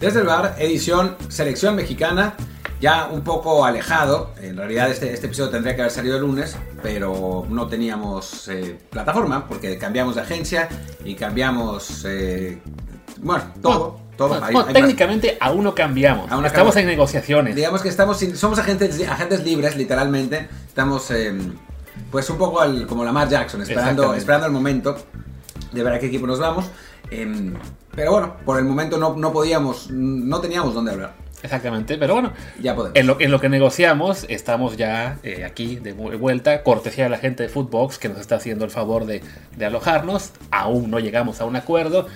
Desde el bar, edición Selección Mexicana, ya un poco alejado. En realidad este, este episodio tendría que haber salido el lunes, pero no teníamos eh, plataforma porque cambiamos de agencia y cambiamos, eh, bueno, todo. todo. Hay- hay técnicamente aún no cambiamos. Aún Estamos en negociaciones. Digamos que estamos sin- somos agentes, agentes libres, literalmente. Estamos, eh, pues, un poco al- como Lamar Jackson, esperando, esperando el momento de ver a qué equipo nos vamos. Eh, pero bueno, por el momento no, no podíamos, no teníamos dónde hablar. Exactamente, pero bueno, Ya podemos. en lo, en lo que negociamos, estamos ya eh, aquí de vu- vuelta, cortesía de la gente de Footbox que nos está haciendo el favor de, de alojarnos. Aún no llegamos a un acuerdo,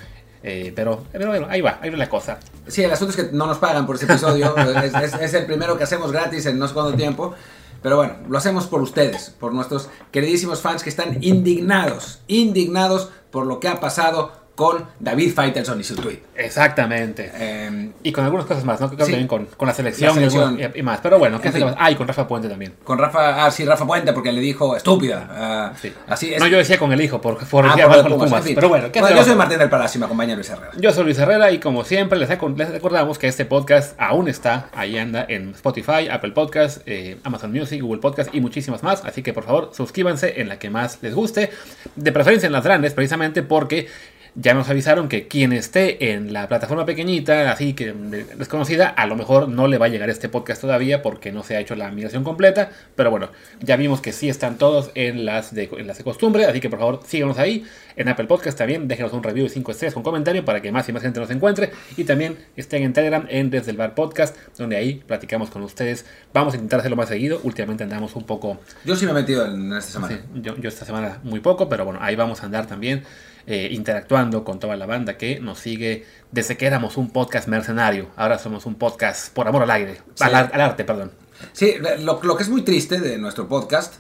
eh, pero, pero bueno, ahí va, ahí va la cosa. Sí, el asunto es que no nos pagan por ese episodio. es, es- es el primero que hacemos gratis en no sé cuánto tiempo. Pero bueno, lo hacemos por ustedes, por nuestros queridísimos fans que están indignados, indignados por lo que ha pasado con David Faitelson y su tweet. Exactamente. Eh, Y con algunas cosas más, ¿no? Creo Sí. también con, con la selección, La selección. Y, más. Pero bueno, ¿qué En hacemos? fin. Ah, y con Rafa Puente también. con Rafa, ah, sí, Rafa Puente, porque le dijo estúpida. ah, Sí. Así es. No, yo decía con el hijo, porque por Ah, por los Pumas, Pumas. en fin. Pero bueno, ¿qué Bueno, yo soy Martín del Palacio y me acompaña Luis Herrera. Yo soy Luis Herrera y como siempre les recordamos que este podcast aún está, ahí anda en Spotify, Apple Podcast, eh, Amazon Music, Google Podcast y muchísimas más. Así que por favor suscríbanse en la que más les guste. De preferencia en las grandes, precisamente porque ya nos avisaron que quien esté en la plataforma pequeñita, así que de- desconocida, a lo mejor no le va a llegar este podcast todavía porque no se ha hecho la migración completa. Pero bueno, ya vimos que sí están todos en las de, en las de costumbre, así que por favor síganos ahí. En Apple Podcast también, déjenos un review de 5 estrellas con comentario para que más y más gente nos encuentre. Y también estén en Telegram en Desde el Bar Podcast, donde ahí platicamos con ustedes. Vamos a intentar hacerlo más seguido. Últimamente andamos un poco Yo sí me he metido en esta semana. Sí, yo, yo esta semana muy poco, pero bueno, ahí vamos a andar también eh, interactuando con toda la banda que nos sigue desde que éramos un podcast mercenario. Ahora somos un podcast por amor al aire, Sí. al, ar- al arte, perdón. Sí, lo, lo que es muy triste de nuestro podcast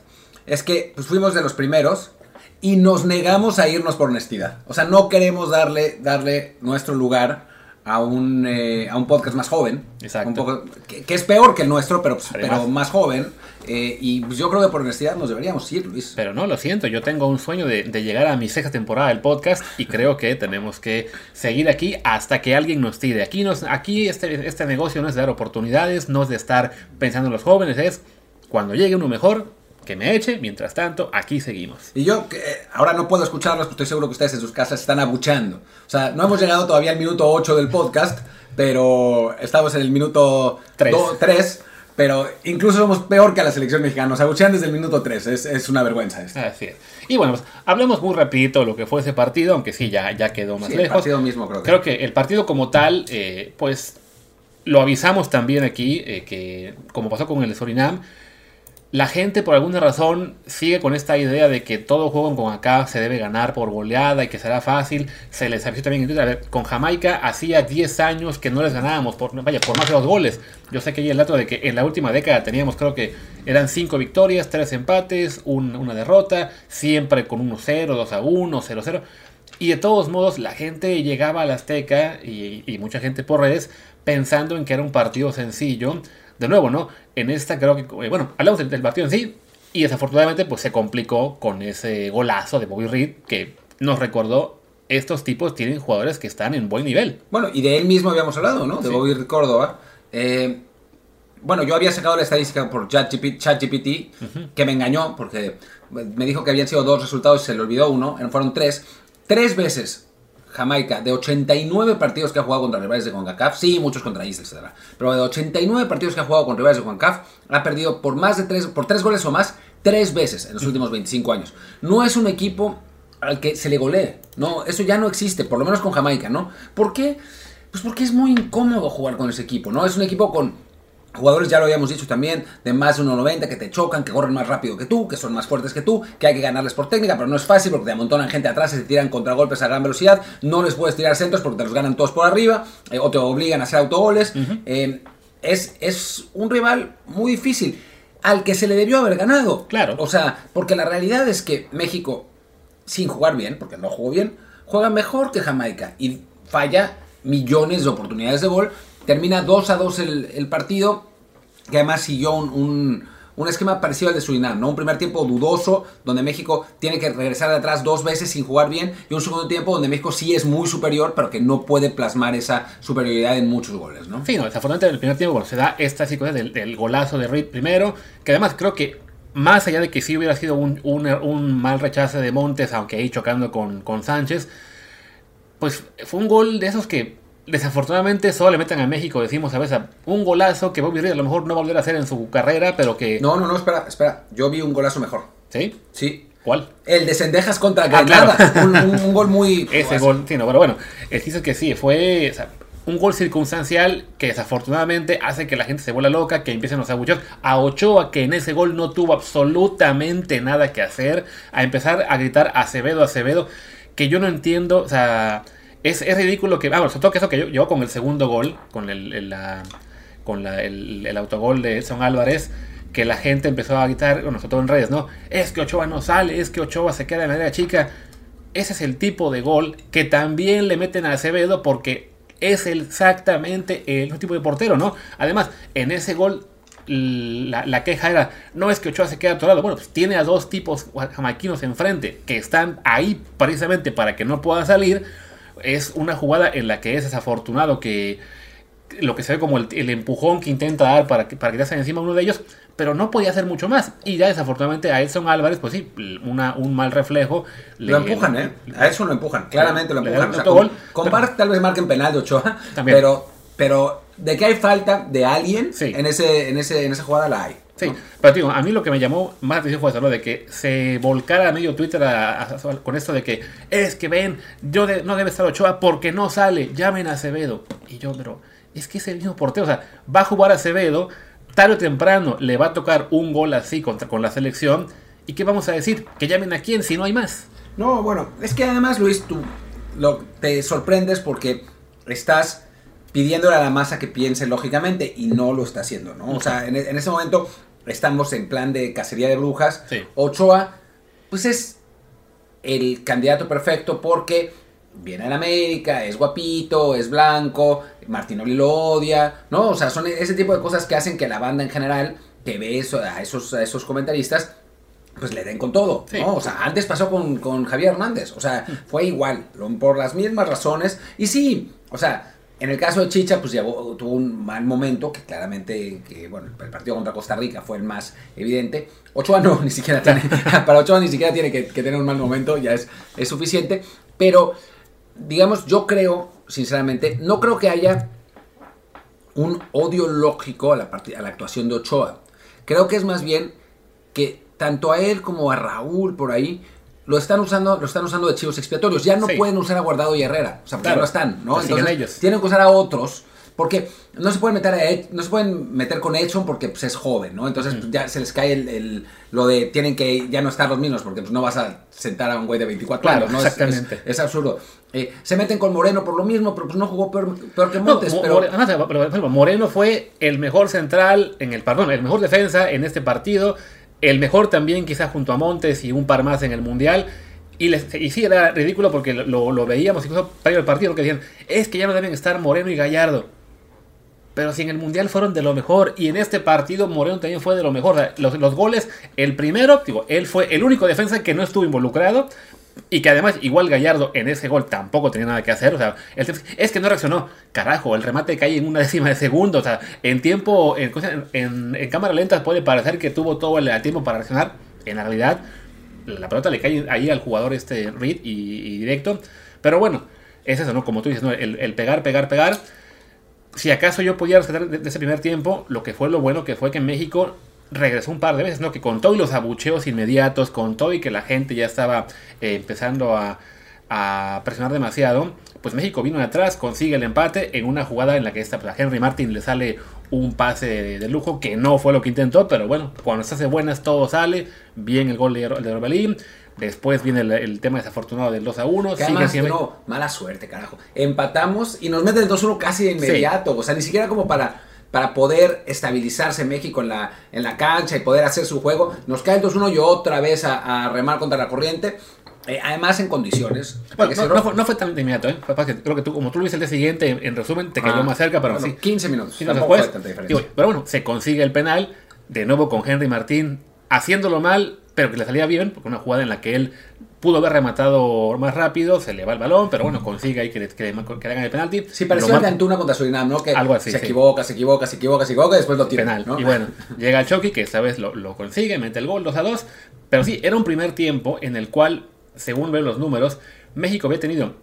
es que pues, fuimos de los primeros y nos negamos a irnos por honestidad. O sea, no queremos darle, darle nuestro lugar a un, eh, a un podcast más joven. Exacto. Un poco, que, que es peor que el nuestro, pero, pues, pero más joven. Eh, y pues, yo creo que por honestidad nos deberíamos ir, Luis. Pero no, lo siento, yo tengo un sueño de, de llegar a mi sexta temporada del podcast y creo que tenemos que seguir aquí hasta que alguien nos tire. Aquí, nos, aquí este, este negocio no es de dar oportunidades, no es de estar pensando en los jóvenes, es cuando llegue uno mejor, que me eche, mientras tanto, aquí seguimos. Y yo que, ahora no puedo escucharlos, pero estoy seguro que ustedes en sus casas están abuchando. O sea, no hemos llegado todavía al minuto 8 del podcast, pero estamos en el minuto Tres. 3. Pero incluso somos peor que a la selección mexicana. Nos abuchean desde el minuto 3. Es, es una vergüenza esto. Así es. Y bueno, pues hablemos muy rapidito de lo que fue ese partido, aunque sí, ya, ya quedó más Sí, el lejos. partido mismo creo que. Creo que el partido como tal, eh, pues lo avisamos también aquí, eh, que como pasó con el Surinam, la gente por alguna razón sigue con esta idea de que todo juego con acá se debe ganar por goleada y que será fácil. Se les avisó también en a con Jamaica hacía 10 años que no les ganábamos, por, vaya, por más de dos goles. Yo sé que hay el dato de que en la última década teníamos, creo que eran 5 victorias, 3 empates, un- una derrota, siempre con 1-0, 2-1, 0-0. Y de todos modos, la gente llegaba al Azteca y, y mucha gente por redes pensando en que era un partido sencillo. De nuevo, ¿no? En esta creo que, eh, bueno, hablamos del, del partido en sí y desafortunadamente pues se complicó con ese golazo de Bobby Reed que nos recordó, estos tipos tienen jugadores que están en buen nivel. Bueno, y de él mismo habíamos hablado, ¿no? De Sí. Bobby Córdoba. Eh, bueno, yo había sacado la estadística por ChatGPT, ChatGPT, que me engañó porque me dijo que habían sido dos resultados y se le olvidó uno. Fueron tres. Tres veces Jamaica, de 89 partidos que ha jugado contra rivales de CONCACAF, sí, muchos contra Isla, etc. Pero de 89 partidos que ha jugado con rivales de CONCACAF, ha perdido por más de tres, por tres goles o más, tres veces en los últimos 25 años. No es un equipo al que se le golee. No, eso ya no existe, por lo menos con Jamaica, ¿no? ¿Por qué? Pues porque es muy incómodo jugar con ese equipo, ¿no? Es un equipo con jugadores, ya lo habíamos dicho también, de más de 1,90 que te chocan, que corren más rápido que tú, que son más fuertes que tú, que hay que ganarles por técnica, pero no es fácil porque te amontonan gente atrás y te tiran contragolpes a gran velocidad, no les puedes tirar centros porque te los ganan todos por arriba, eh, o te obligan a hacer autogoles. Eh, es, es un rival muy difícil, al que se le debió haber ganado. Claro. O sea, porque la realidad es que México sin jugar bien, porque no jugó bien, juega mejor que Jamaica y falla millones de oportunidades de gol. Termina 2 a 2 el, el partido, que además siguió un, un- un esquema parecido al de Surinam, ¿no? Un primer tiempo dudoso, donde México tiene que regresar de atrás dos veces sin jugar bien, y un segundo tiempo donde México sí es muy superior, pero que no puede plasmar esa superioridad en muchos goles, ¿no? Sí, no, desafortunadamente en el primer tiempo bueno, se da esta secuencia del, del golazo de Reed primero, que además creo que más allá de que sí hubiera sido un, un- un mal rechace de Montes, aunque ahí chocando con, con Sánchez, pues fue un gol de esos que desafortunadamente solo le meten a México, decimos a veces, un golazo que Bobby Reed a lo mejor no va a volver a hacer en su carrera, pero que... No, no, no, espera, espera. Yo vi un golazo mejor. ¿Sí? Sí. ¿Cuál? El de Sendejas contra Ah, Granada. claro. un, un- un gol muy. Ese gol, sí, no, pero bueno, el es que sí, fue o sea, un gol circunstancial que desafortunadamente hace que la gente se vuelva loca, que empiecen los abucheos. A Ochoa, que en ese gol no tuvo absolutamente nada que hacer, a empezar a gritar Acevedo, Acevedo, que yo no entiendo, o sea, es, es ridículo que, ah, bueno, que eso que yo, yo con el segundo gol, con el, la- con la- el, autogol de Edson Álvarez, que la gente empezó a gritar, bueno, sobre en redes, ¿no? Es que Ochoa no sale, es que Ochoa se queda de manera chica. Ese es el tipo de gol que también le meten a Acevedo porque es exactamente el mismo tipo de portero, ¿no? Además, en ese gol la, la queja era, no es que Ochoa se quede atorado. Bueno, pues tiene a dos tipos jamaiquinos enfrente que están ahí precisamente para que no pueda salir. Es una jugada en la que es desafortunado que lo que se ve como el, el empujón que intenta dar para, que- para quitarse encima uno de ellos, pero no podía hacer mucho más. Y ya desafortunadamente a Edson Álvarez, pues sí, una, un mal reflejo. Lo empujan, ¿eh? A eso lo empujan, claramente lo empujan. O sea, con, gol, con pero- VAR tal vez marquen penal de Ochoa, También. pero, pero de que hay falta de alguien Sí. en, ese, en, ese, en esa jugada la hay. Sí, ¿no? pero digo, a mí lo que me llamó más la atención fue eso, ¿no? De que se volcara medio Twitter a- a- con esto de que es que ven, yo de- no debe estar Ochoa porque no sale, llamen a Acevedo. Y yo, pero es que es el mismo portero, o sea, va a jugar Acevedo, tarde o temprano le va a tocar un gol así contra, con la selección. ¿Y qué vamos a decir? Que llamen a quién si no hay más. No, bueno, es que además, Luis, tú lo, te sorprendes porque estás pidiéndole a la masa que piense lógicamente y no lo está haciendo, ¿no? O sea, en, en ese momento estamos en plan de cacería de brujas. Sí. Ochoa, pues es el candidato perfecto porque viene en América, es guapito, es blanco, Martinoli lo odia, ¿no? O sea, son ese tipo de cosas que hacen que la banda en general, que ve eso, a, esos, a esos comentaristas, pues le den con todo, Sí. ¿no? O sea, antes pasó con, con Javier Hernández, o sea, fue igual, por las mismas razones, y sí, o sea, en el caso de Chicha, pues llevó, tuvo un mal momento, que claramente, que bueno, el partido contra Costa Rica fue el más evidente. Ochoa no, ni siquiera tiene, para Ochoa ni siquiera tiene que, que tener un mal momento, ya es, es suficiente, pero, digamos, yo creo, sinceramente, no creo que haya un odio lógico a la, a la actuación de Ochoa. Creo que es más bien que tanto a él como a Raúl por ahí lo están usando, lo están usando de chivos expiatorios. Ya no Sí. pueden usar a Guardado y Herrera, o sea, Claro. ya no están, ¿no? Pues Entonces ellos. tienen que usar a otros porque no se pueden meter a Ed- no se pueden meter con Edson porque pues, es joven, ¿no? Entonces pues, ya se les cae el, el- lo de tienen que ya no estar los mismos porque pues no vas a sentar a un güey de 24 Claro, años, ¿no? Es- exactamente. Es, es absurdo. Eh, se meten con Moreno por lo mismo, pero pues no jugó peor, peor que No, Montes, pero More- además, pero, ejemplo, Moreno fue el mejor central en el perdón, el mejor defensa en este partido, el mejor también quizás junto a Montes y un par más en el mundial. Y, les- y sí, era ridículo porque lo, lo veíamos incluso previo al partido que decían, es que ya no deben estar Moreno y Gallardo. Pero si en el Mundial fueron de lo mejor y en este partido Moreno también fue de lo mejor. Los, los goles, el primero, digo, él fue el único defensa que no estuvo involucrado y que además igual Gallardo en ese gol tampoco tenía nada que hacer. O sea, es que no reaccionó. Carajo, el remate cae en una décima de segundo. O sea, en tiempo, en, cámara lenta puede parecer que tuvo todo el, tiempo para reaccionar. En la realidad, la pelota le cae ahí al jugador este Reed y, directo. Pero bueno, es eso, ¿no? Como tú dices, ¿no? el, pegar, pegar, pegar si acaso yo podía rescatar de, de ese primer tiempo, lo que fue lo bueno que fue que México regresó un par de veces, ¿no? Que con todo y los abucheos inmediatos, con todo y que la gente ya estaba eh, empezando a, a presionar demasiado, pues México vino atrás, consigue el empate en una jugada en la que esta, pues, a Henry Martin le sale un pase de, de lujo, que no fue lo que intentó, pero bueno, cuando se hace buenas todo sale, bien el gol de, de Orbelín, después viene el, el tema desafortunado del 2 a 1, Que sigue además, no, mala suerte, carajo. Empatamos y nos meten el 2-1 casi de inmediato. O sea, ni siquiera como para, para poder estabilizarse México en la, en la cancha y poder hacer su juego. Nos cae el 2-1 y otra vez a, a remar contra la corriente. Eh, además, en condiciones. Bueno, no, fue, no fue tan inmediato, ¿eh? Que creo que tú, como tú lo viste el día siguiente, en, en resumen, te cayó Ah, más cerca, pero bueno, sí. 15 minutos. Sí, no, tampoco después, digo, pero bueno, se consigue el penal. de nuevo con Henry Martín, haciéndolo mal, pero que le salía bien, porque una jugada en la que él pudo haber rematado más rápido, se le va el balón, pero bueno, consigue ahí que le, que le- que le hagan el penalti. Sí, pareció el Antuna contra Surinam, ¿no? Que Algo así, se sí. equivoca, se equivoca, se equivoca, se equivoca, se equivoca y después lo tira. penal. ¿no? Y bueno, llega el Chucky, que esta vez lo, lo consigue, mete el gol 2 a 2. Pero sí, era un primer tiempo en el cual, según ven los números, México había tenido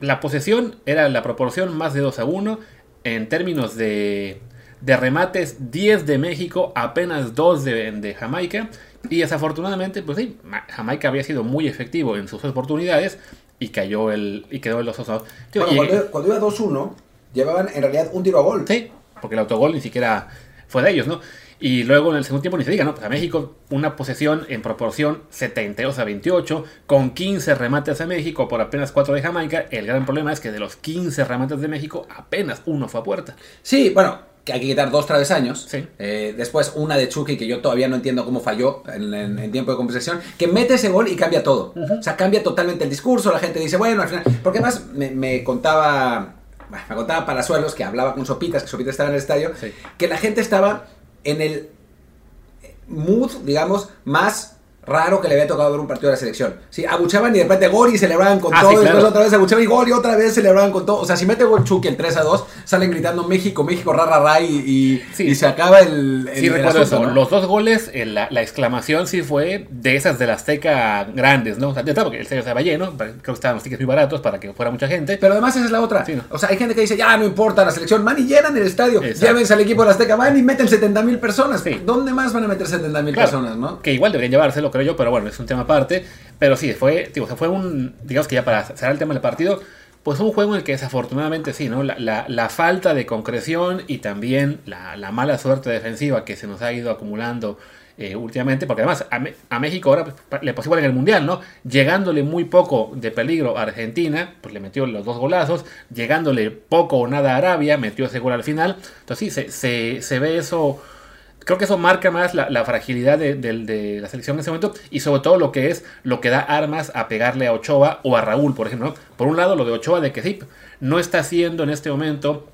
la posesión, era la proporción más de 2 a 1. En términos de, de remates, 10 de México, apenas 2 de, de Jamaica. Y desafortunadamente, pues sí, Ma- Jamaica había sido muy efectivo en sus oportunidades y cayó el y quedó el 2 a 2. Tío, Bueno, y- cuando, cuando iba 2-1, llevaban en realidad un tiro a gol. Sí, porque el autogol ni siquiera fue de ellos, ¿no? Y luego en el segundo tiempo ni se diga, ¿no? Pues a México una posesión en proporción 72 a 28, con 15 remates a México por apenas 4 de Jamaica. El gran problema es que de los 15 remates de México, apenas uno fue a puerta. Sí, bueno, que hay que quitar dos travesaños. Sí. Eh, después una de Chucky que yo todavía no entiendo cómo falló en, en- en tiempo de compensación. Que mete ese gol y cambia todo. O sea, cambia totalmente el discurso. La gente dice, bueno, al final. Porque además me, me contaba. Me contaba Palazuelos que hablaba con Sopitas, que Sopitas estaba en el estadio, Sí. que la gente estaba en el mood, digamos, más raro que le había tocado ver un partido de la selección. Sí, abuchaban y de repente gol y celebraban con Ah, todo, sí, después otra vez abuchaban y gol y otra vez celebraban con todo. O sea, si mete gol Chucky el 3 a 2, salen gritando México, México, ra, ra, ra, y, y- Sí. y se acaba el, el Sí, el recuerdo asunto, eso. ¿no? Los dos goles, eh, la, la exclamación sí fue de esas de la Azteca grandes, ¿no? O sea, porque el estadio estaba lleno, creo que estaban los tickets muy baratos para que fuera mucha gente. Pero además esa es la otra. Sí, ¿no? O sea, hay gente que dice, ya no importa la selección, van y llenan el estadio. Exacto. Llévense al equipo de la Azteca, van y meten 70 mil personas. ¿Dónde más van a meter 70 mil Claro, personas, no? Que igual deberían llevárselo, creo yo, pero bueno, es un tema aparte. Pero sí, fue, digo, o fue un, digamos que ya para cerrar el tema del partido, pues un juego en el que desafortunadamente sí, ¿no? La, la- la falta de concreción y también la, la mala suerte defensiva que se nos ha ido acumulando eh, últimamente, porque además a, a México ahora pues, le pasó igual en el Mundial, ¿no? Llegándole muy poco de peligro a Argentina, pues le metió los dos golazos, llegándole poco o nada a Arabia, metió ese gol al final. Entonces sí, se, se ve eso creo que eso marca más la, la fragilidad de, del- de la selección en ese momento y sobre todo lo que es lo que da armas a pegarle a Ochoa o a Raúl, por ejemplo. ¿no? Por un lado, lo de Ochoa de que sí, no está haciendo en este momento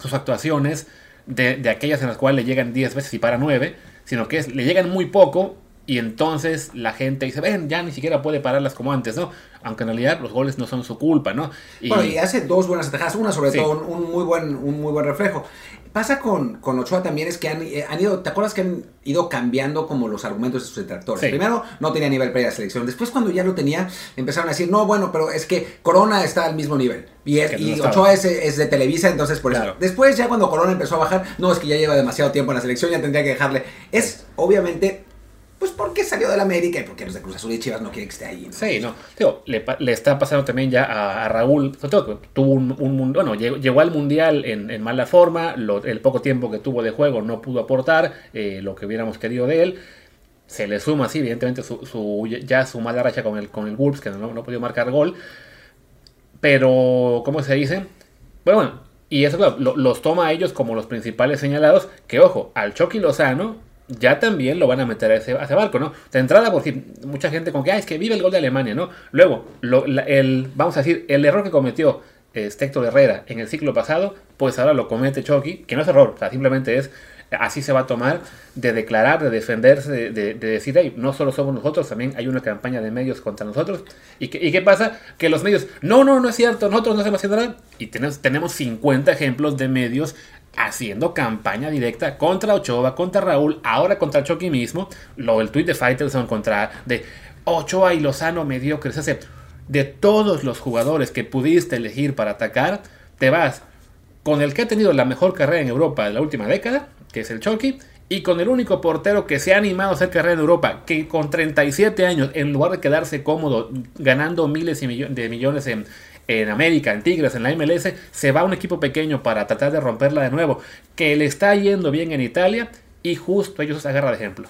sus actuaciones de, de aquellas en las cuales le llegan 10 veces y para 9, sino que es, le llegan muy poco y entonces la gente dice, ven, ya ni siquiera puede pararlas como antes, ¿no? Aunque en realidad los goles no son su culpa, ¿no? Y, Bueno, y hace dos buenas atajadas, una sobre Sí. todo, un, un muy buen, un muy buen reflejo. Pasa con, con Ochoa también es que han, eh, han ido, ¿te acuerdas que han ido cambiando como los argumentos de sus detractores? Sí. Primero no tenía nivel para ir a la selección, después cuando ya lo tenía empezaron a decir, no, bueno, pero es que Corona está al mismo nivel y, es- no. Ochoa es, es de Televisa, entonces por Claro. eso. Después ya cuando Corona empezó a bajar, no, es que ya lleva demasiado tiempo en la selección, ya tendría que dejarle. Es obviamente, pues porque salió del América y porque los de Cruz Azul y Chivas no quieren que esté ahí. ¿no? Sí, no. Digo, le, le está pasando también ya a, a Raúl. Que tuvo un, un Bueno, llegó, al mundial en, en mala forma. el poco tiempo que tuvo de juego no pudo aportar eh, lo que hubiéramos querido de él. Se le suma, sí, evidentemente, su, ya su mala racha con el, con el Wolves, que no, no pudo marcar gol. Pero, ¿cómo se dice? Bueno, bueno, y eso, claro, lo- los toma a ellos como los principales señalados. Que, ojo, al Chucky Lozano ya también lo van a meter a ese, barco, ¿no? De entrada, porque mucha gente con que, ah, es que vive el gol de Alemania, ¿no? Luego, lo- la- el, vamos a decir, el error que cometió este Herrera en el ciclo pasado, pues ahora lo comete Chucky, que no es error, simplemente es, así se va a tomar, de declarar, de defenderse, de, de- de decir, hey, no solo somos nosotros, también hay una campaña de medios contra nosotros. ¿Y qué, y qué pasa? Que los medios, no, no, no es cierto, nosotros no hacemos nada. Y tenemos, tenemos 50 ejemplos de medios haciendo campaña directa contra Ochoa, contra Raúl, ahora contra Chucky mismo, lo del tweet de Faitelson contra de Ochoa y Lozano mediocres, sea, de todos los jugadores que pudiste elegir para atacar, te vas con el que ha tenido la mejor carrera en Europa de la última década, que es el Chucky, y con el único portero que se ha animado a hacer carrera en Europa, que con 37 años, en lugar de quedarse cómodo ganando miles y millo- de millones en, en América, en Tigres, en la MLS, se va a un equipo pequeño para tratar de romperla de nuevo, que le está yendo bien en Italia, y justo ellos se agarra de ejemplo.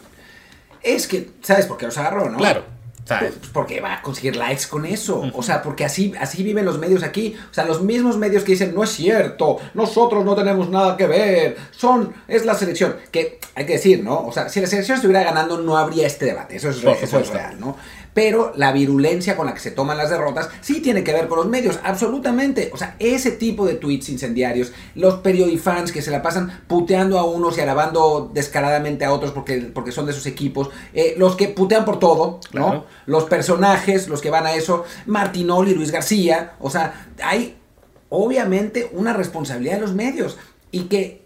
Es que, ¿sabes por qué los agarró, no? Claro, ¿sabes? Pues porque va a conseguir likes con eso. O sea, porque así, así viven los medios aquí. O sea, los mismos medios que dicen, no es cierto, nosotros no tenemos nada que ver, son, es la selección. Que hay que decir, ¿no? O sea, si la selección estuviera ganando, no habría este debate. Eso es, Por re- eso es supuesto. real, ¿no? Pero la virulencia con la que se toman las derrotas sí tiene que ver con los medios, absolutamente. O sea, ese tipo de tweets incendiarios, los periodifans que se la pasan puteando a unos y alabando descaradamente a otros porque, porque son de sus equipos, eh, los que putean por todo, ¿no? Los personajes, los que van a eso, Martinoli, Luis García, o sea, hay obviamente una responsabilidad de los medios y que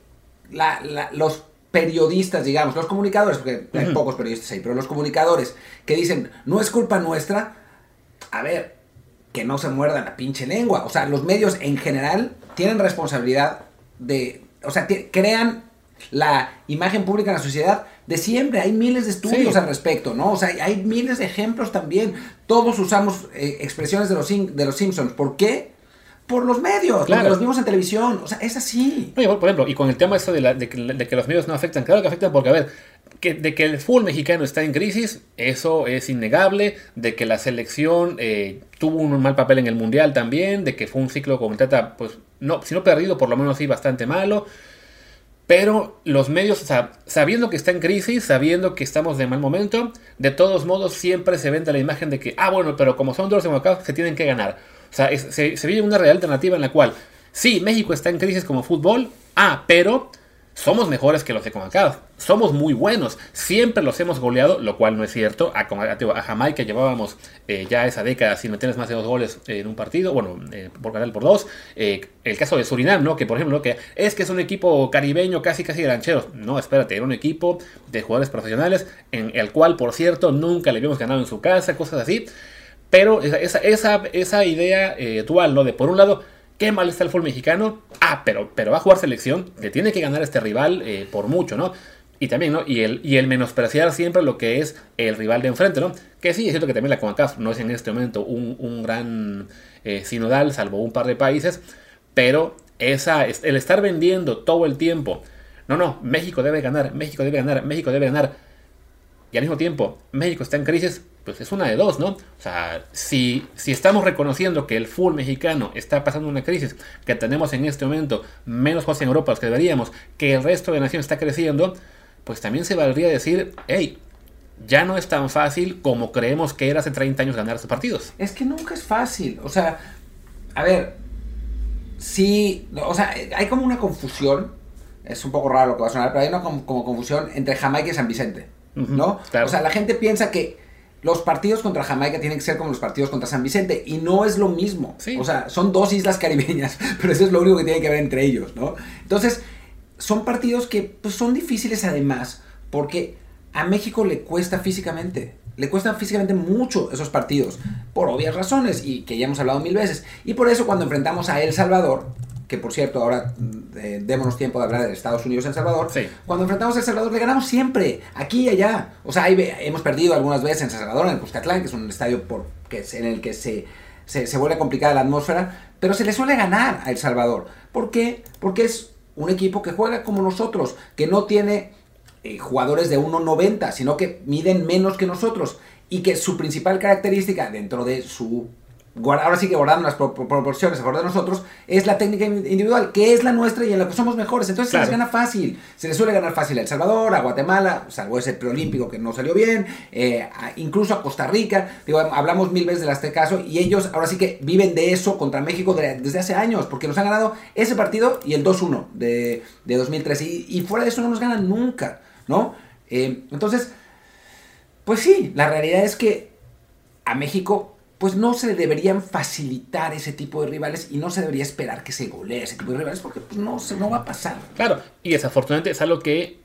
los periodistas, digamos, los comunicadores, porque hay pocos periodistas ahí, pero los comunicadores que dicen, no es culpa nuestra, a ver, que no se muerdan la pinche lengua. O sea, los medios en general tienen responsabilidad de, o sea, crean la imagen pública en la sociedad de siempre. Hay miles de estudios al respecto, ¿no? O sea, hay miles de ejemplos también. Todos usamos eh, expresiones de los, de los Simpsons. ¿Por qué? Por los medios, claro. los vimos en televisión, o sea, es así. por ejemplo, y con el tema esto de, que, los medios no afectan, claro que afectan porque, a ver, que, de que el fútbol mexicano está en crisis, eso es innegable, de que la selección eh, tuvo un mal papel en el Mundial también, de que fue un ciclo como trata, pues, no, si no perdido, por lo menos sí bastante malo. Pero los medios, o sea, sabiendo que está en crisis, sabiendo que estamos de mal momento, de todos modos siempre se vende la imagen de que, ah, bueno, pero como son dos democratas, se tienen que ganar. Sea, se, vive una real alternativa en la cual, sí, México está en crisis como fútbol, ah, pero somos mejores que los de CONCACAF. Somos muy buenos. Siempre los hemos goleado, lo cual no es cierto. A, a, Jamaica llevábamos eh, ya esa década sin meterles más de dos goles en un partido. Bueno, eh, por ganar por dos. Eh, el caso de Surinam, ¿no? Que por ejemplo, que es que es un equipo caribeño casi casi ranchero. No, espérate, era un equipo de jugadores profesionales en el cual, por cierto, nunca le habíamos ganado en su casa, cosas así. Pero esa, esa, esa idea eh, dual, ¿no? De por un lado, qué mal está el fútbol mexicano. Ah, pero, pero va a jugar selección. Le tiene que ganar este rival eh, por mucho, ¿no? Y también, ¿no? Y el, y el menospreciar siempre lo que es el rival de enfrente, ¿no? Que sí, es cierto que también la CONCACAF no es en este momento un, un gran eh, sinodal, salvo un par de países. Pero esa, el estar vendiendo todo el tiempo. No, no, México debe ganar, México debe ganar, México debe ganar. Y al mismo tiempo, México está en crisis pues es una de dos, ¿no? O sea, si, si estamos reconociendo que el fútbol mexicano está pasando una crisis, que tenemos en este momento menos juegos en Europa los que deberíamos, que el resto de la nación está creciendo, pues también se valdría decir, hey, ya no es tan fácil como creemos que era hace 30 años ganar estos partidos. Es que nunca es fácil, o sea, a ver, sí, o sea, hay como una confusión, es un poco raro lo que va a sonar, pero hay una como, confusión entre Jamaica y San Vicente, ¿no? O sea, la gente piensa que los partidos contra Jamaica tienen que ser como los partidos contra San Vicente y no es lo mismo. O sea, son dos islas caribeñas, pero eso es lo único que tiene que ver entre ellos, ¿no? Entonces, son partidos que pues, son difíciles además porque a México le cuesta físicamente. Le cuestan físicamente mucho esos partidos, por obvias razones, y que ya hemos hablado mil veces. Y por eso cuando enfrentamos a El Salvador, que por cierto, ahora eh, démonos tiempo de hablar de Estados Unidos en Salvador. Cuando enfrentamos a El Salvador le ganamos siempre, aquí y allá. O sea, hemos perdido algunas veces en San Salvador, en el Cuscatlán, que es un estadio por, que en el que se, se, vuelve complicada la atmósfera, pero se le suele ganar a El Salvador. ¿Por qué? Porque es un equipo que juega como nosotros, que no tiene eh, jugadores de 1,90, sino que miden menos que nosotros y que su principal característica dentro de su ahora sí que guardando las proporciones a favor de nosotros, es la técnica individual, que es la nuestra y en la que somos mejores. Entonces se les gana fácil. Se les suele ganar fácil a El Salvador, a Guatemala, salvo ese preolímpico que no salió bien, eh, incluso a Costa Rica. Digo, hablamos mil veces de este caso y ellos ahora sí que viven de eso contra México desde hace años, porque nos han ganado ese partido y el 2-1 de, de 2003. Y, fuera de eso no nos ganan nunca, ¿no? Eh, entonces, pues sí, la realidad es que a México pues no se deberían facilitar ese tipo de rivales y no se debería esperar que se golee ese tipo de rivales porque pues, no, se, no va a pasar. Claro, y desafortunadamente es algo que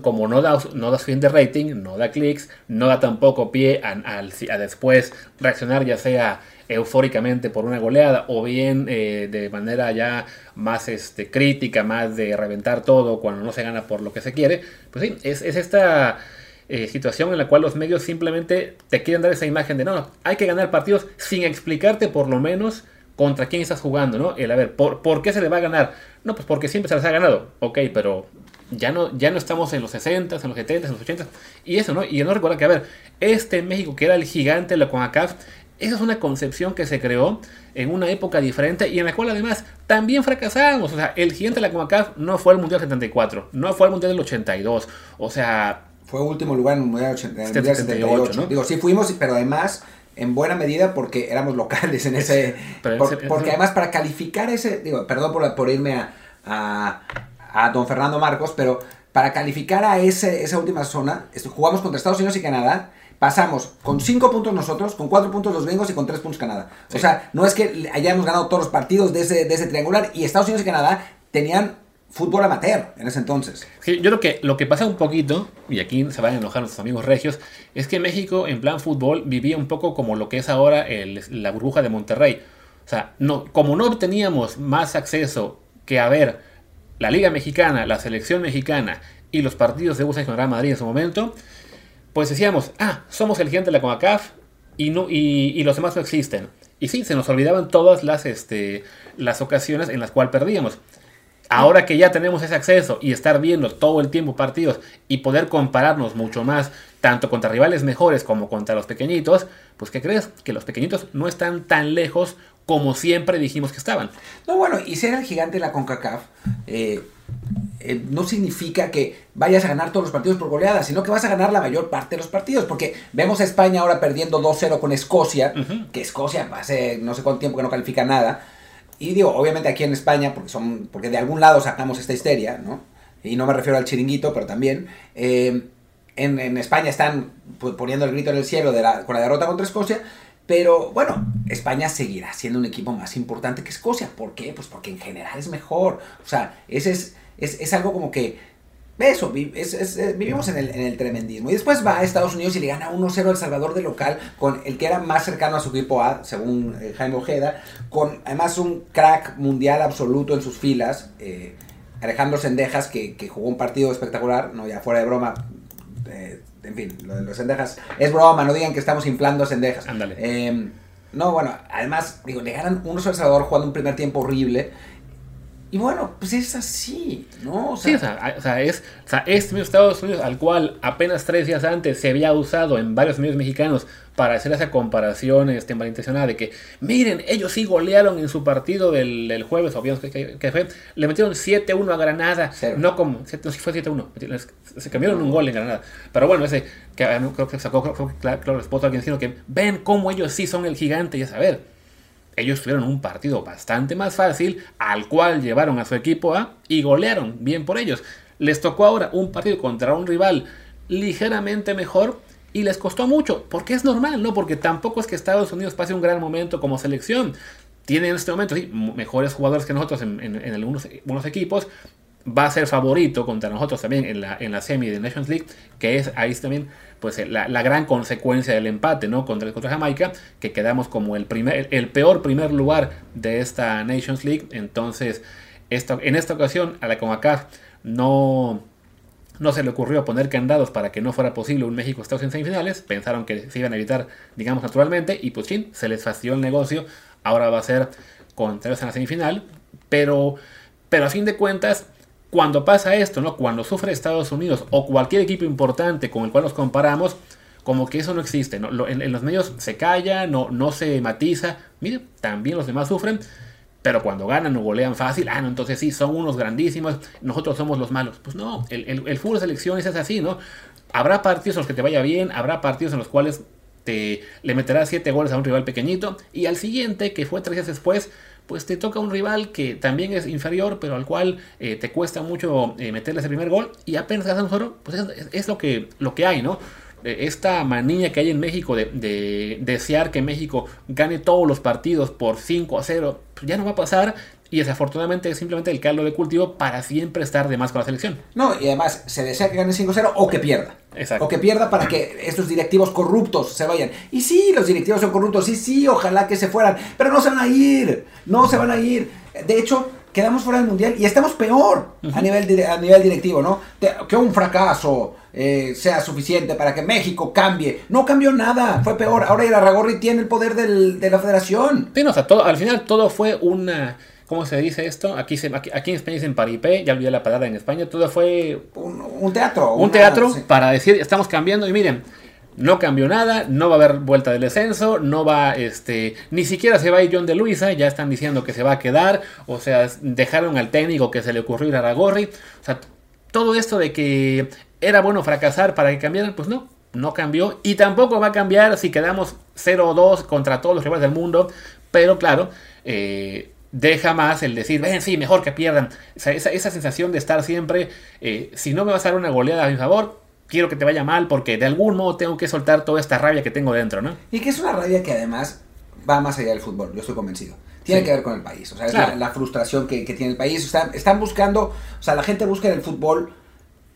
como no da, no da de rating, no da clics, no da tampoco pie a, después reaccionar ya sea eufóricamente por una goleada o bien eh, de manera ya más este, crítica, más de reventar todo cuando no se gana por lo que se quiere, pues sí, es esta eh, situación en la cual los medios simplemente te quieren dar esa imagen de no, hay que ganar partidos sin explicarte por lo menos contra quién estás jugando, ¿no? El a ver, ¿por, ¿por qué se le va a ganar? No, pues porque siempre se les ha ganado. Ok, pero ya no, ya no estamos en los 60, en los 70, en los 80 y eso, ¿no? Y no recuerdo que, a ver, este México que era el gigante de la CONCACAF, esa es una concepción que se creó en una época diferente y en la cual además también fracasamos. O sea, el gigante de la CONCACAF no fue al Mundial 74, no fue al Mundial del 82. O sea, Fue último lugar en el Mundial, 78, Digo, sí fuimos, pero además en buena medida porque éramos locales en ese... porque además para calificar ese... Digo, perdón por, por irme a, a, a, don Fernando Marcos, pero para calificar a ese, esa última zona, jugamos contra Estados Unidos y Canadá pasamos con 5 puntos nosotros, con 4 puntos los gringos y con 3 puntos Canadá. O sea, no es que hayamos ganado todos los partidos de ese, de ese triangular y Estados Unidos y Canadá tenían fútbol amateur en ese entonces. yo creo que lo que pasa un poquito, y aquí se van a enojar nuestros amigos regios, es que México en plan fútbol vivía un poco como lo que es ahora la burbuja de Monterrey. O sea, no, como no teníamos más acceso que a ver la Liga Mexicana, la selección mexicana y los partidos de USA y Real Madrid en su momento, pues decíamos, ah, somos el gigante de la CONCACAF y, no, y, los demás no existen. Y sí, se nos olvidaban todas las, este, las ocasiones en las cuales perdíamos. Ahora que ya tenemos ese acceso y estar viendo todo el tiempo partidos y poder compararnos mucho más, tanto contra rivales mejores como contra los pequeñitos, pues ¿qué crees? Que los pequeñitos no están tan lejos como siempre dijimos que estaban. No, bueno, y ser el gigante de la CONCACAF eh, eh, no significa que vayas a ganar todos los partidos por goleada, sino que vas a ganar la mayor parte de los partidos, porque vemos a España ahora perdiendo 2-0 con Escocia, que Escocia hace no sé cuánto tiempo que no califica nada, y digo, obviamente aquí en España, porque, son, porque de algún lado sacamos esta histeria, ¿no? Y no me refiero al chiringuito, pero también. Eh, en, España están poniendo el grito en el cielo de la, con la derrota contra Escocia. Pero bueno, España seguirá siendo un equipo más importante que Escocia. ¿Por qué? Pues porque en general es mejor. O sea, ese es, es, es algo como que eso, eh, vivimos en el, tremendismo. Y después va a Estados Unidos y le gana 1-0 al Salvador de local, con el que era más cercano a su equipo A, según eh, Jaime Ojeda, con además un crack mundial absoluto en sus filas, eh, Alejandro Sendejas, que, jugó un partido espectacular, no ya fuera de broma, en fin, lo de los Sendejas es broma, no digan que estamos inflando Sendejas. Ándale. no, bueno, además, digo, le ganan 1-0 al Salvador jugando un primer tiempo horrible. Y bueno, pues es así, ¿no? O sea, sí, o sea, es, o sea, este mismo Estados Unidos, al cual apenas tres días antes se había usado en varios medios mexicanos para hacer esa comparación este, malintencionada de que, miren, ellos sí golearon en su partido del, jueves, o que, que, fue, le metieron 7-1 a Granada, no como, no, si fue 7-1, se cambiaron un gol en Granada. Pero bueno, ese, que creo que sacó, creo, claro, claro, alguien diciendo que ven cómo ellos sí son el gigante, y a saber ellos tuvieron un partido bastante más fácil, al cual llevaron a su equipo A y golearon, bien por ellos. Les tocó ahora un partido contra un rival ligeramente mejor y les costó mucho, porque es normal, ¿no? Porque tampoco es que Estados Unidos pase un gran momento como selección. Tienen en este momento, mejores jugadores que nosotros en, algunos, algunos equipos, va a ser favorito contra nosotros también en la, en la semi de Nations League, que es ahí también pues la, la, gran consecuencia del empate ¿no? contra, contra Jamaica, que quedamos como el, primer, el peor primer lugar de esta Nations League. Entonces, esta, en esta ocasión a la CONCACAF no, no se le ocurrió poner candados para que no fuera posible un México-Estados en semifinales. Pensaron que se iban a evitar, digamos, naturalmente, y pues sí, se les fastidió el negocio. Ahora va a ser contra ellos en la semifinal, pero, pero a fin de cuentas cuando pasa esto, ¿no? Cuando sufre Estados Unidos o cualquier equipo importante con el cual nos comparamos, como que eso no existe. En, los medios se calla, no, no se matiza. Mire, también los demás sufren. Pero cuando ganan o golean fácil, ah, no, entonces sí, son unos grandísimos, nosotros somos los malos. Pues no, el, fútbol de selecciones es así, ¿no? Habrá partidos en los que te vaya bien, habrá partidos en los cuales te le meterás siete goles a un rival pequeñito, y al siguiente, que fue tres días después, pues te toca un rival que también es inferior, pero al cual eh, te cuesta mucho eh, meterle ese primer gol y apenas ganas un solo, pues es, lo, que, lo que hay, ¿no? Eh, esta manía que hay en México de, desear que México gane todos los partidos por 5 a 0, pues ya no va a pasar y desafortunadamente es simplemente el caldo de cultivo para siempre estar de más con la selección. No, y además se desea que gane 5-0 o que pierda. Exacto. O que pierda para que estos directivos corruptos se vayan. Y sí, los directivos son corruptos, sí, sí, ojalá que se fueran, pero no se van a ir, no se van a ir. De hecho, quedamos fuera del mundial y estamos peor a, nivel, a nivel directivo, ¿no? Que un fracaso eh, sea suficiente para que México cambie. No cambió nada, fue peor. Ahora Irarragorri tiene el poder de la federación. Sí, o sea, todo, al final todo fue una ¿Cómo se dice esto? Aquí, se, aquí, en España dicen paripé, ya olvidé la palabra en España. Todo fue. Un, teatro. Un teatro para decir, estamos cambiando. Y miren, no cambió nada, no va a haber vuelta del descenso, no va, este, ni siquiera se va a ir John de Luisa, ya están diciendo que se va a quedar, o sea, dejaron al técnico que se le ocurrió ir a Ragorri, o sea, todo esto de que ¿Era bueno fracasar para que cambiaran? Pues no, no cambió. Y tampoco va a cambiar si quedamos 0-2 contra todos los rivales del mundo. Pero claro, eh, deja más el decir, ven, sí, mejor que pierdan. esa, esa, sensación de estar siempre, eh, si no me vas a dar una goleada a mi favor, quiero que te vaya mal porque de algún modo tengo que soltar toda esta rabia que tengo dentro, ¿no? Y que es una rabia que además va más allá del fútbol, yo estoy convencido. Tiene que ver con el país, o sea, es la, frustración que, tiene el país. están buscando, o sea, la gente busca en el fútbol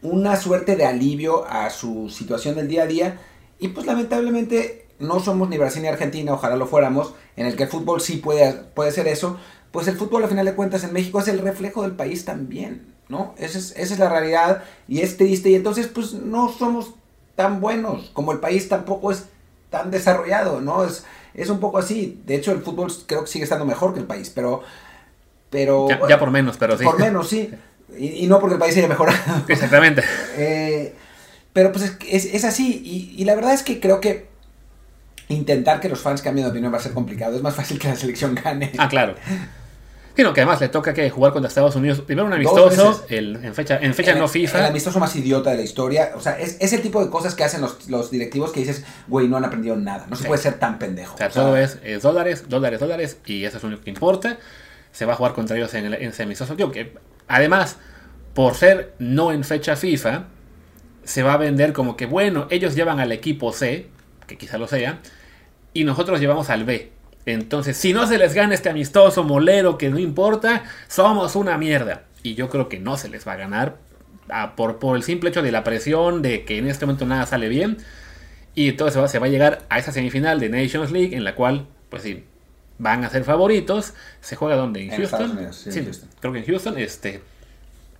una suerte de alivio a su situación del día a día y pues lamentablemente no somos ni Brasil ni Argentina, ojalá lo fuéramos, en el que el fútbol sí puede, puede ser eso, pues el fútbol a final de cuentas en México es el reflejo del país también, ¿no? Esa es, esa es la realidad y es triste y entonces pues no somos tan buenos como el país tampoco es tan desarrollado, ¿no? Es, es un poco así. De hecho, el fútbol creo que sigue estando mejor que el país, pero... pero ya, por menos, pero sí. Por menos, sí. Y, no porque el país haya mejorado. Exactamente. Eh, pero pues es, es, así. Y, y, la verdad es que creo que intentar que los fans cambien de opinión va a ser complicado. Es más fácil que la selección gane. Ah, claro. Sino que además le toca que jugar contra Estados Unidos. Primero un amistoso, en fecha, en fecha no FIFA. El amistoso más idiota de la historia. O sea, es, es el tipo de cosas que hacen los, los directivos que dices, güey, no han aprendido nada. No se puede ser tan pendejo. O sea, todo es, dólares, dólares, dólares. Y eso es lo único que importa. Se va a jugar contra ellos en, el, en ese amistoso. que además, por ser no en fecha FIFA, se va a vender como que, bueno, ellos llevan al equipo C, que quizá lo sea, y nosotros llevamos al B. Entonces, si no se les gana este amistoso molero que no importa, somos una mierda. Y yo creo que no se les va a ganar ah, por, por el simple hecho de la presión, de que en este momento nada sale bien. Y entonces se va, se va a llegar a esa semifinal de Nations League en la cual, pues sí, van a ser favoritos. Se juega donde? En, Houston. sí, Creo que en Houston. Este,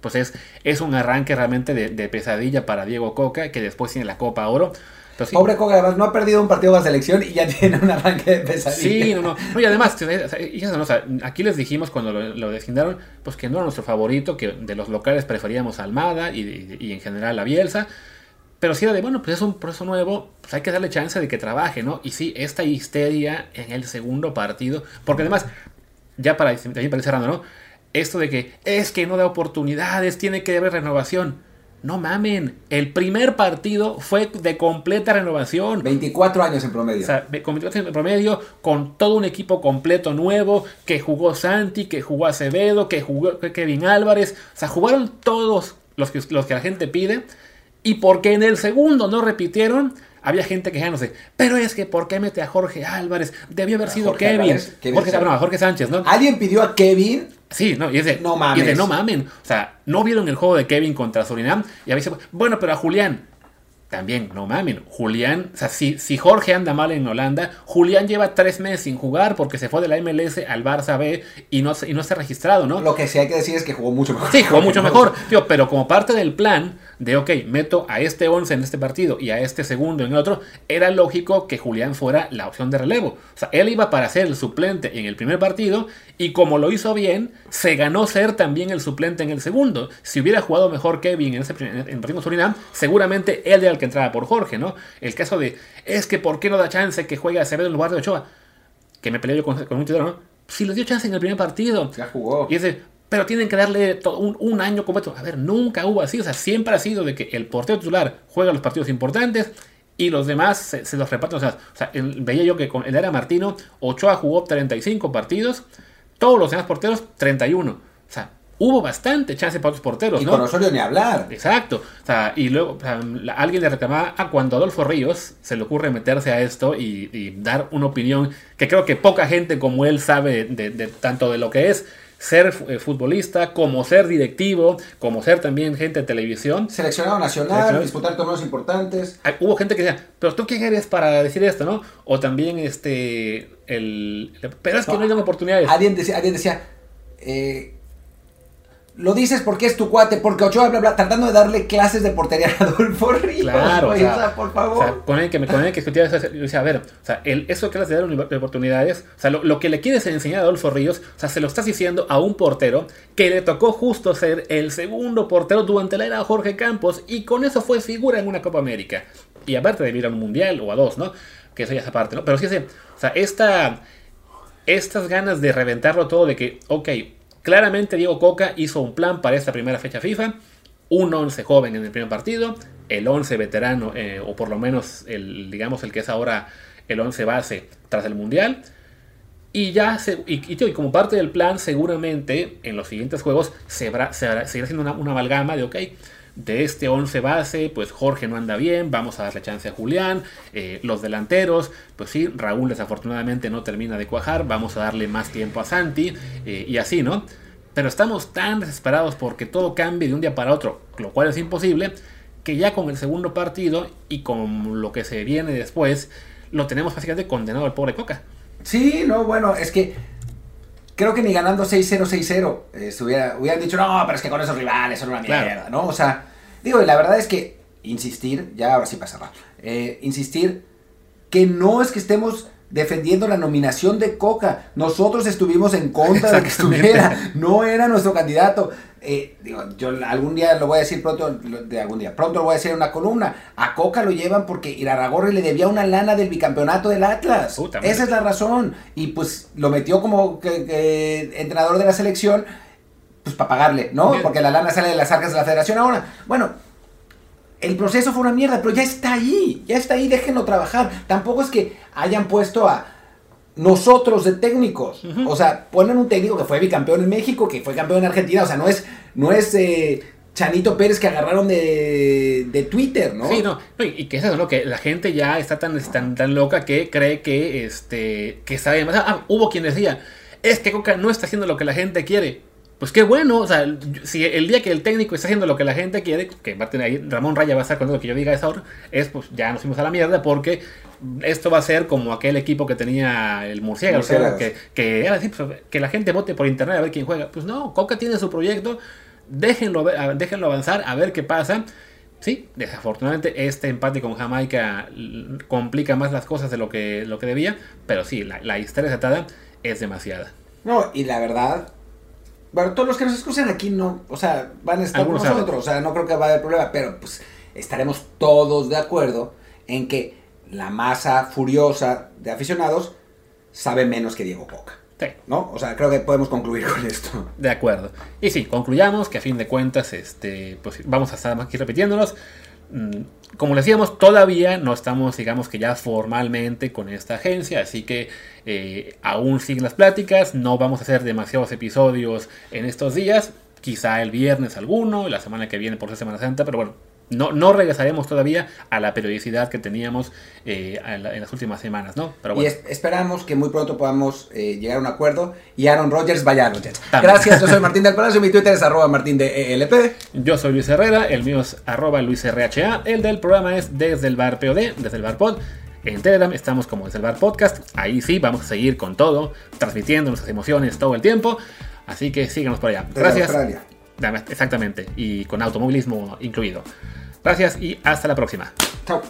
pues es, es un arranque realmente de, de, pesadilla para Diego Coca, que después tiene la Copa Oro. Pobre Coca, además no ha perdido un partido de la selección y ya tiene un arranque de pesadilla. Sí, no, no. y además, aquí les dijimos cuando lo, lo, designaron, pues que no era nuestro favorito, que de los locales preferíamos a Almada y, en general a Bielsa. Pero sí era de, bueno, pues es un proceso nuevo, pues hay que darle chance de que trabaje, ¿no? Y sí, esta histeria en el segundo partido, porque además, ya para, también para ir cerrando, ¿no? Esto de que es que no da oportunidades, tiene que haber renovación. No mamen, el primer partido fue de completa renovación. 24 años en promedio. O sea, con 24 años en promedio, con todo un equipo completo nuevo, que jugó Santi, que jugó Acevedo, que jugó Kevin Álvarez. O sea, jugaron todos los que, los que la gente pide. Y porque en el segundo no repitieron, había gente quejándose. Pero es que, ¿por qué mete a Jorge Álvarez? Debió haber sido Kevin. Jorge, no, Jorge Sánchez, ¿no? Alguien pidió a Kevin Sí, no, y es de, no mames. no mamen. O sea, no vieron el juego de Kevin contra Surinam y a veces, bueno, pero a Julián, también, no mamen. Julián, o sea, si, si, Jorge anda mal en Holanda, Julián lleva tres meses sin jugar porque se fue de la MLS al Barça B y no, y no está registrado, ¿no? Lo que sí hay que decir es que jugó mucho mejor. Sí, jugó mucho mejor, tío, pero como parte del plan de, ok, meto a este 11 en este partido y a este segundo en el otro, era lógico que Julián fuera la opción de relevo. O sea, él iba para ser el suplente en el primer partido y como lo hizo bien, se ganó ser también el suplente en el segundo. Si hubiera jugado mejor Kevin en ese en partido Surinam, seguramente él era el que entraba por Jorge, ¿no? El caso de, es que ¿por qué no da chance que juegue a Acevedo en lugar de Ochoa? Que me peleé yo con, un titular, ¿no? Si les dio chance en el primer partido. Ya jugó. Y es pero tienen que darle todo un, un, año completo. A ver, nunca hubo así. O sea, siempre ha sido de que el portero titular juega los partidos importantes y los demás se, los reparten. O sea, veía yo que con el era Martino, Ochoa jugó 35 partidos, todos los demás porteros 31. O sea, hubo bastante chance para los porteros. Y con Osorio ni hablar. Exacto. O sea, y luego alguien le reclamaba a cuando Adolfo Ríos se le ocurre meterse a esto y, dar una opinión que creo que poca gente como él sabe de tanto de lo que es ser eh, futbolista, como ser directivo, como ser también gente de televisión. Seleccionado nacional, disputar torneos importantes. Hubo gente que decía, pero tú quién eres para decir esto, ¿no? O también este, el... Pero es que no, hay oportunidades. Alguien decía, alguien decía eh, lo dices porque es tu cuate, porque Ochoa, bla, bla, tratando de darle clases de portería a Adolfo Ríos. Claro, o sea, por favor. O sea, con él que me, con que discutía eso, yo decía, a ver, o sea, el, eso que le dar oportunidades, o sea, lo, lo, que le quieres enseñar a Adolfo Ríos, o sea, se lo estás diciendo a un portero que le tocó justo ser el segundo portero durante la era de Jorge Campos y con eso fue figura en una Copa América. Y aparte de ir a un mundial o a dos, ¿no? Que eso ya es aparte, ¿no? Pero sí, sí, o sea, esta, estas ganas de reventarlo todo, de que, ok, Claramente Diego Coca hizo un plan para esta primera fecha FIFA. Un 11 joven en el primer partido. el 11 veterano, eh, o por lo menos el, digamos, el que es ahora el 11 base tras el Mundial. Y ya, se, y, como parte del plan, seguramente en los siguientes juegos se, se seguirá haciendo una, una amalgama de, ok, de este 11 base, pues Jorge no anda bien, vamos a darle chance a Julián, eh, los delanteros, pues sí, Raúl desafortunadamente no termina de cuajar, vamos a darle más tiempo a Santi eh, y así, ¿no? Pero estamos tan desesperados porque todo cambie de un día para otro, lo cual es imposible, que ya con el segundo partido y con lo que se viene después, lo tenemos básicamente condenado al pobre Coca. Sí, no, bueno, es que creo que ni ganando 6-0, 6-0, eh, hubieran dicho, no, pero es que con esos rivales son una mierda, ¿no? O sea, digo, y la verdad es que insistir, ya ahora sí pasará, eh, insistir que no es que estemos defendiendo la nominación de Coca. Nosotros estuvimos en contra de que estuviera. No era nuestro candidato. Eh, digo, yo algún día lo voy a decir pronto, de algún día, pronto lo voy a decir en una columna. A Coca lo llevan porque Iraragorri le debía una lana del bicampeonato del Atlas. Esa es la razón. Y pues lo metió como entrenador de la selección, pues para pagarle, ¿no? Porque la lana sale de las arcas de la federación ahora. Bueno, el proceso fue una mierda, pero ya está ahí, ya está ahí, déjenlo trabajar. Tampoco es que hayan puesto a nosotros de técnicos. O sea, ponen un técnico que fue bicampeón en México, que fue campeón en Argentina. O sea, no es, no es eh, Chanito Pérez que agarraron de, Twitter, ¿no? Sí, no, y que es eso, ¿no? Que la gente ya está tan, tan, tan loca que cree que, este, que sabe más. Ah, hubo quien decía, es que Coca no está haciendo lo que la gente quiere. Pues qué bueno, o sea, si el día que el técnico está haciendo lo que la gente quiere, que ahí, Ramón Raya va a estar con lo que yo diga a esa hora, es pues ya nos fuimos a la mierda porque esto va a ser como aquel equipo que tenía el Murciélago, o sea, que, que era decir, pues, que la gente vote por internet a ver quién juega. Pues no, Coca tiene su proyecto, déjenlo, déjenlo avanzar, a ver qué pasa. Sí, desafortunadamente este empate con Jamaica complica más las cosas de lo que, lo que debía, pero sí, la, la historia desatada es demasiada. No, y la verdad, bueno, todos los que nos escuchan aquí no, o sea, van a estar con nosotros, o sea, no creo que va a haber problema, pero pues estaremos todos de acuerdo en que la masa furiosa de aficionados sabe menos que Diego Coca. Sí. ¿No? O sea, creo que podemos concluir con esto. De acuerdo. Y sí, concluyamos que a fin de cuentas, este, pues vamos a estar aquí repitiéndonos. Mm, como les decíamos, todavía no estamos, digamos que ya formalmente con esta agencia, así que eh, aún siguen las pláticas, no vamos a hacer demasiados episodios en estos días, quizá el viernes alguno, la semana que viene por Semana Santa, pero bueno, no, no regresaremos todavía a la periodicidad que teníamos eh, en, las últimas semanas, ¿no? Pero Y esperamos que muy pronto podamos eh, llegar a un acuerdo y Aaron Rodgers vaya a Jets. Gracias, yo soy Martín del Palacio, mi Twitter es arroba martín de ELP. Yo soy Luis Herrera, el mío es arroba luisrha, el del programa es desde el bar POD, desde el bar pod. En Telegram estamos como desde el bar podcast, ahí sí vamos a seguir con todo, transmitiendo nuestras emociones todo el tiempo, así que síganos por allá. Gracias. Exactamente, y con automovilismo incluido. Gracias y hasta la próxima. Chao.